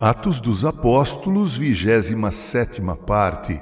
Atos dos Apóstolos, 27 parte.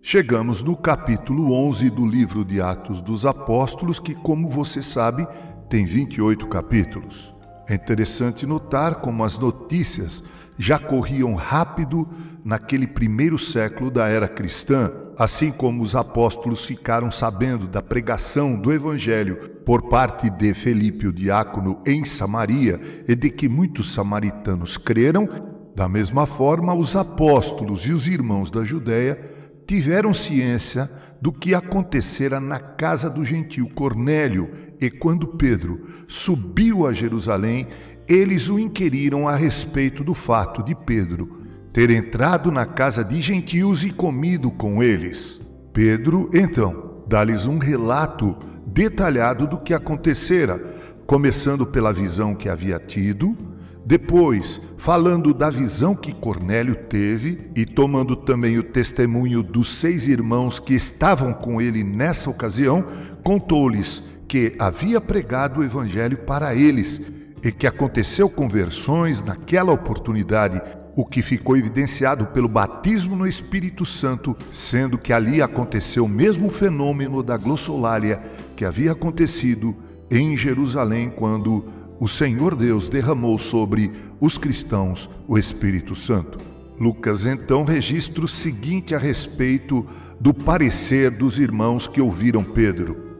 Chegamos no capítulo 11 do livro de Atos dos Apóstolos, que, como você sabe, tem 28 capítulos. É interessante notar como as notícias já corriam rápido naquele primeiro século da era cristã, assim como os apóstolos ficaram sabendo da pregação do Evangelho por parte de Felipe o diácono em Samaria e de que muitos samaritanos creram, da mesma forma os apóstolos e os irmãos da Judéia tiveram ciência do que acontecera na casa do gentio Cornélio, e quando Pedro subiu a Jerusalém, eles o inquiriram a respeito do fato de Pedro ter entrado na casa de gentios e comido com eles. Pedro, então, dá-lhes um relato detalhado do que acontecera, começando pela visão que havia tido, depois falando da visão que Cornélio teve e tomando também o testemunho dos seis irmãos que estavam com ele nessa ocasião, contou-lhes que havia pregado o evangelho para eles e que aconteceu conversões naquela oportunidade, o que ficou evidenciado pelo batismo no Espírito Santo, sendo que ali aconteceu o mesmo fenômeno da glossolalia que havia acontecido em Jerusalém quando o Senhor Deus derramou sobre os cristãos o Espírito Santo. Lucas então registra o seguinte a respeito do parecer dos irmãos que ouviram Pedro.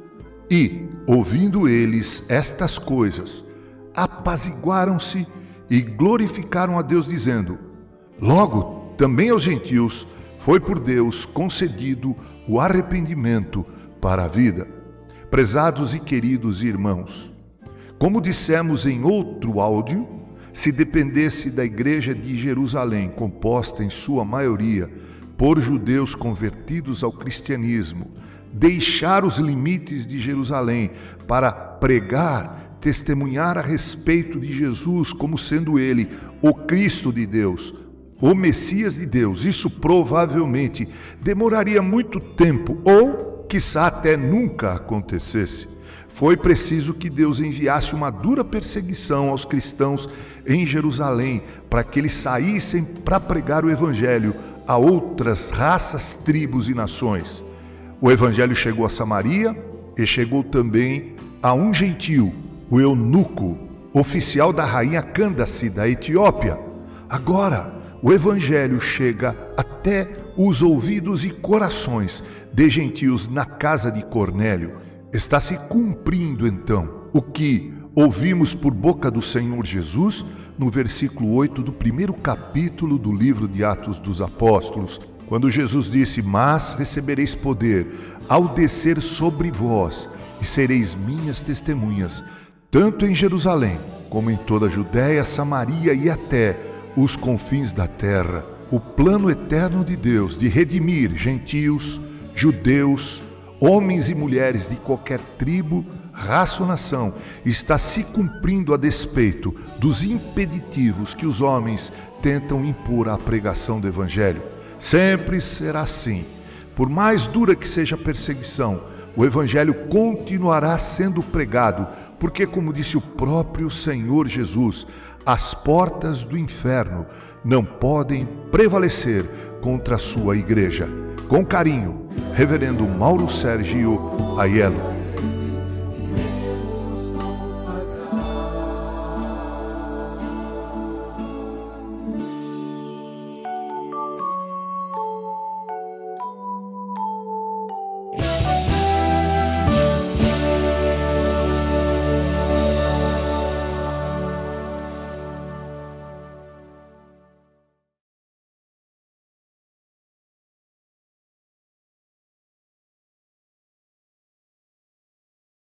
E, ouvindo eles estas coisas, apaziguaram-se e glorificaram a Deus, dizendo: Logo, também aos gentios foi por Deus concedido o arrependimento para a vida. Prezados e queridos irmãos, como dissemos em outro áudio, se dependesse da Igreja de Jerusalém, composta em sua maioria por judeus convertidos ao cristianismo, deixar os limites de Jerusalém para pregar testemunhar a respeito de Jesus como sendo ele o Cristo de Deus, o Messias de Deus, isso provavelmente demoraria muito tempo ou, quiçá, até nunca acontecesse. Foi preciso que Deus enviasse uma dura perseguição aos cristãos em Jerusalém para que eles saíssem para pregar o Evangelho a outras raças, tribos e nações. O Evangelho chegou a Samaria e chegou também a um gentio, o eunuco, oficial da rainha Candace da Etiópia. Agora, o evangelho chega até os ouvidos e corações de gentios na casa de Cornélio. Está se cumprindo então o que ouvimos por boca do Senhor Jesus no versículo 8 do primeiro capítulo do livro de Atos dos Apóstolos, quando Jesus disse: Mas recebereis poder ao descer sobre vós, e sereis minhas testemunhas tanto em Jerusalém como em toda a Judéia, Samaria e até os confins da terra. O plano eterno de Deus de redimir gentios, judeus, homens e mulheres de qualquer tribo, raça ou nação está se cumprindo a despeito dos impeditivos que os homens tentam impor à pregação do Evangelho. Sempre será assim. Por mais dura que seja a perseguição, o Evangelho continuará sendo pregado, porque, como disse o próprio Senhor Jesus, as portas do inferno não podem prevalecer contra a sua igreja. Com carinho, Reverendo Mauro Sérgio Aiello.